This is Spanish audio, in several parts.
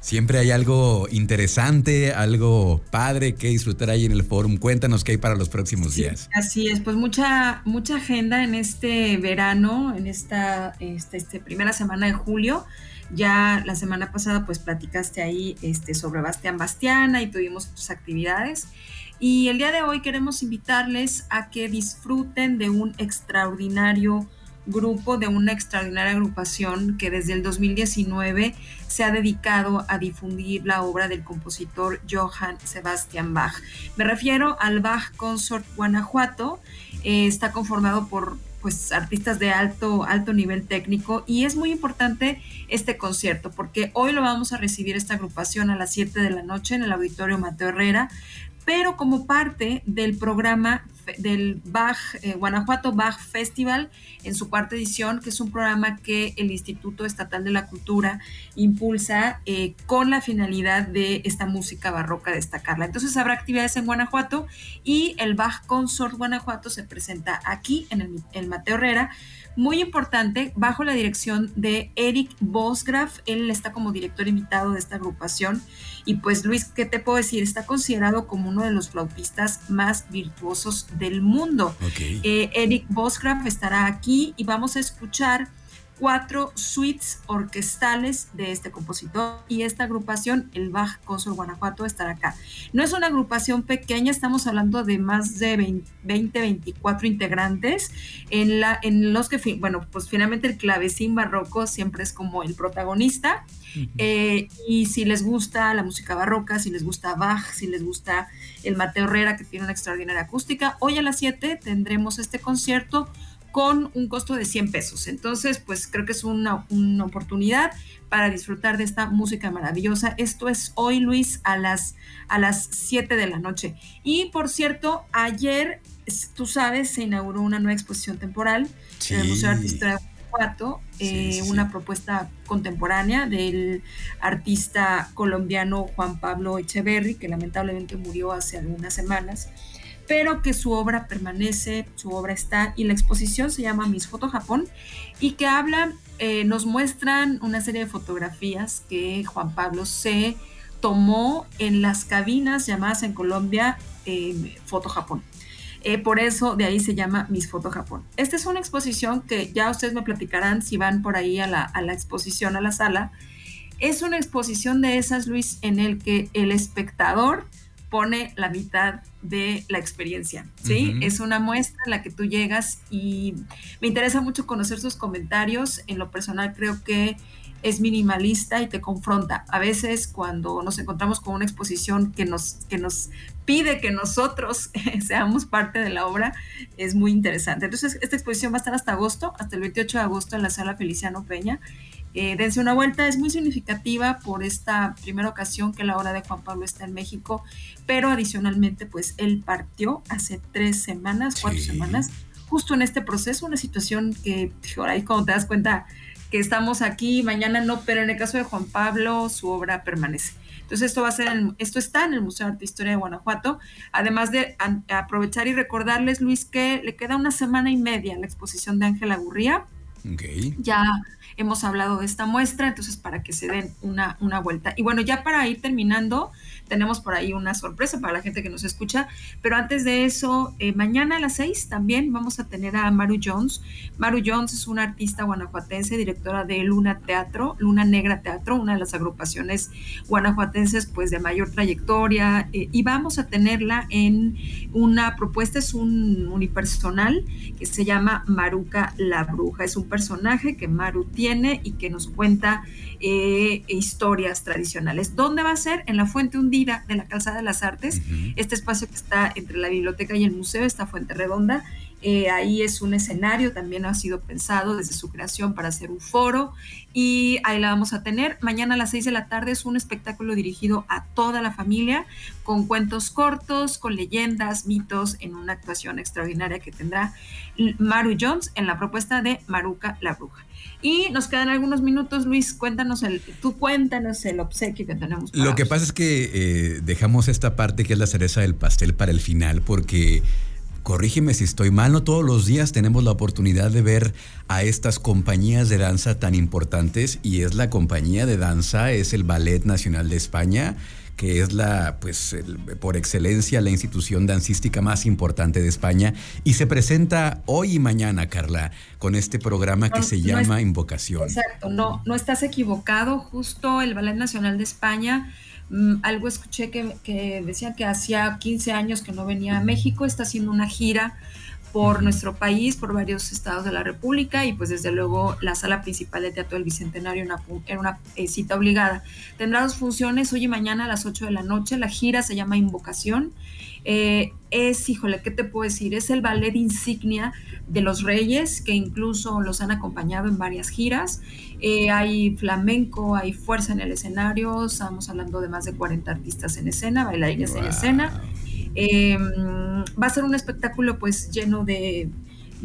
Siempre hay algo interesante, algo padre que disfrutar ahí en el forum. Cuéntanos qué hay para los próximos días. Así es, pues mucha, mucha agenda en este verano, en esta este, este, primera semana de julio. Ya la semana pasada pues platicaste ahí este, sobre Bastián Bastiana y tuvimos tus actividades. Y el día de hoy queremos invitarles a que disfruten de un extraordinario grupo de una extraordinaria agrupación que desde el 2019 se ha dedicado a difundir la obra del compositor Johann Sebastian Bach. Me refiero al Bach Consort Guanajuato. Eh, está conformado por pues artistas de alto alto nivel técnico y es muy importante este concierto porque hoy lo vamos a recibir esta agrupación a las 7 de la noche en el auditorio Mateo Herrera pero como parte del programa del Bach, eh, Guanajuato Bach Festival en su cuarta edición, que es un programa que el Instituto Estatal de la Cultura impulsa eh, con la finalidad de esta música barroca destacarla. Entonces habrá actividades en Guanajuato y el Bach Consort Guanajuato se presenta aquí en el, el Mateo Herrera muy importante, bajo la dirección de Eric Bosgraf. Él está como director invitado de esta agrupación. Y pues Luis, ¿qué te puedo decir? Está considerado como uno de los flautistas más virtuosos del mundo. Eh, Eric Bosgraf estará aquí y vamos a escuchar cuatro suites orquestales de este compositor y esta agrupación, el Bach Consort Guanajuato, estará acá. No es una agrupación pequeña, estamos hablando de más de 20, 24 integrantes, en, la, en los que, bueno, pues finalmente el clavecín barroco siempre es como el protagonista. Eh, y si les gusta la música barroca, si les gusta Bach, si les gusta el Mateo Herrera, que tiene una extraordinaria acústica, hoy a las 7 tendremos este concierto con un costo de 100 pesos. Entonces, pues creo que es una, oportunidad para disfrutar de esta música maravillosa. Esto es hoy, Luis, a las, a las 7 de la noche. Y por cierto, ayer, tú sabes, se inauguró una nueva exposición temporal en el Museo de Artista eh, una propuesta contemporánea del artista colombiano Juan Pablo Echeverry, que lamentablemente murió hace algunas semanas pero que su obra permanece, su obra está y la exposición se llama Mis Foto Japón y que habla, eh, nos muestran una serie de fotografías que Juan Pablo se tomó en las cabinas llamadas en Colombia eh, Foto Japón. Eh, por eso de ahí se llama Mis Foto Japón. Esta es una exposición que ya ustedes me platicarán si van por ahí a la, a la exposición, a la sala. Es una exposición de esas, Luis, en el que el espectador pone la mitad de la experiencia, ¿sí? Es una muestra en la que tú llegas y me interesa mucho conocer sus comentarios. En lo personal creo que es minimalista y te confronta. A veces cuando nos encontramos con una exposición que nos, que nos pide que nosotros seamos parte de la obra, es muy interesante. Entonces, esta exposición va a estar hasta agosto, hasta el 28 de agosto en la sala Feliciano Peña. Eh, dense una vuelta, es muy significativa por esta primera ocasión que la obra de Juan Pablo está en México, pero adicionalmente pues él partió hace tres semanas, cuatro semanas, justo en este proceso, una situación que ahora ahí cuando te das cuenta que estamos aquí, mañana no, pero en el caso de Juan Pablo su obra permanece. Entonces esto va a ser, esto está en el Museo de Arte e Historia de Guanajuato, además de aprovechar y recordarles, Luis, que le queda una semana y media la exposición de Ángela Gurría. Ya hemos hablado de esta muestra, entonces para que se den una, una vuelta. Y bueno, ya para ir terminando, tenemos por ahí una sorpresa para la gente que nos escucha, pero antes de eso, eh, mañana a las seis también vamos a tener a Maru Jones. Maru Jones es una artista guanajuatense, directora de Luna Teatro, Luna Negra Teatro, una de las agrupaciones guanajuatenses pues de mayor trayectoria, eh, y vamos a tenerla en una propuesta, es un unipersonal que se llama Maruca la Bruja, es un personaje que Maru tiene y que nos cuenta eh, historias tradicionales. ¿Dónde va a ser? En la Fuente Hundida de la Calzada de las Artes, este espacio que está entre la biblioteca y el museo, esta fuente redonda. Eh, ahí es un escenario, también ha sido pensado desde su creación para hacer un foro y ahí la vamos a tener. Mañana a las 6 de la tarde es un espectáculo dirigido a toda la familia, con cuentos cortos, con leyendas, mitos, en una actuación extraordinaria que tendrá Maru Jones en la propuesta de Maruca la Bruja. Y nos quedan algunos minutos, Luis, cuéntanos el, tú cuéntanos el obsequio que tenemos. Lo que pasa es que eh, dejamos esta parte que es la cereza del pastel para el final, porque corrígeme si estoy mal, no todos los días tenemos la oportunidad de ver a estas compañías de danza tan importantes y es la compañía de danza, es el Ballet Nacional de España que es la, pues, por excelencia, la institución dancística más importante de España. Y se presenta hoy y mañana, Carla, con este programa que se llama Invocación. Exacto, no, no estás equivocado. Justo el Ballet Nacional de España, mm, algo escuché que, que decía que hacía 15 años que no venía a México, está haciendo una gira por nuestro país, por varios estados de la República y pues desde luego la sala principal de Teatro del Bicentenario era una eh, cita obligada. Tendrá dos funciones hoy y mañana a las 8 de la noche. La gira se llama Invocación. Eh, es, híjole, ¿qué te puedo decir? Es el ballet insignia de los reyes, que incluso los han acompañado en varias giras. Eh, hay flamenco, hay fuerza en el escenario, estamos hablando de más de 40 artistas en escena, bailarines en escena. Em, va a ser un espectáculo pues lleno de,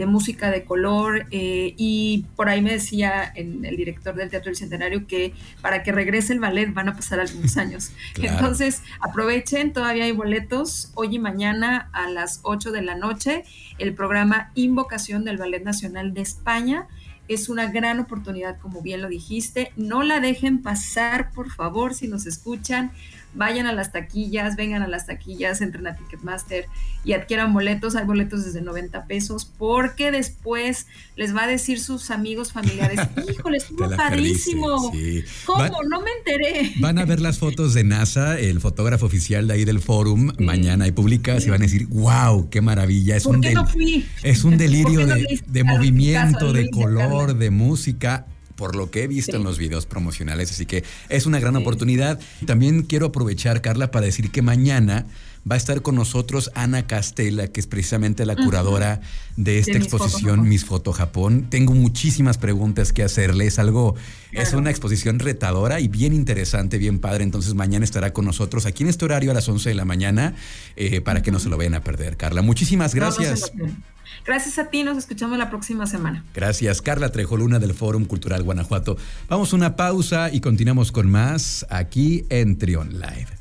música de color eh, y por ahí me decía el director del Teatro del Centenario que para que regrese el ballet van a pasar algunos años. Entonces aprovechen, todavía hay boletos hoy y mañana a las 8 de la noche, el programa Invocación del Ballet Nacional de España. Es una gran oportunidad, como bien lo dijiste. No la dejen pasar, por favor, si nos escuchan vayan a las taquillas, vengan a las taquillas, entren a Ticketmaster y adquieran boletos. Hay boletos desde 90 pesos porque después les va a decir sus amigos familiares, híjole, estuvo padrísimo. ¿Cómo? no me enteré. Van a ver las fotos de NASA, el fotógrafo oficial de ahí del forum, mañana y publicas y van a decir, wow, qué maravilla. Es, un, es un delirio de, movimiento, de color, de música por lo que he visto en los videos promocionales, así que es una gran oportunidad. También quiero aprovechar, Carla, para decir que mañana va a estar con nosotros Ana Castela, que es precisamente la curadora de esta exposición Miss Foto Japón. Tengo muchísimas preguntas que hacerle. Es algo, es una exposición retadora y bien interesante, bien padre. Entonces mañana estará con nosotros aquí en este horario a las 11 de la mañana eh, para que no se lo vayan a perder. Carla, muchísimas gracias. Gracias a ti, nos escuchamos la próxima semana. Gracias, Carla Trejoluna del Fórum Cultural Guanajuato. Vamos a una pausa y continuamos con más aquí en Trion Live.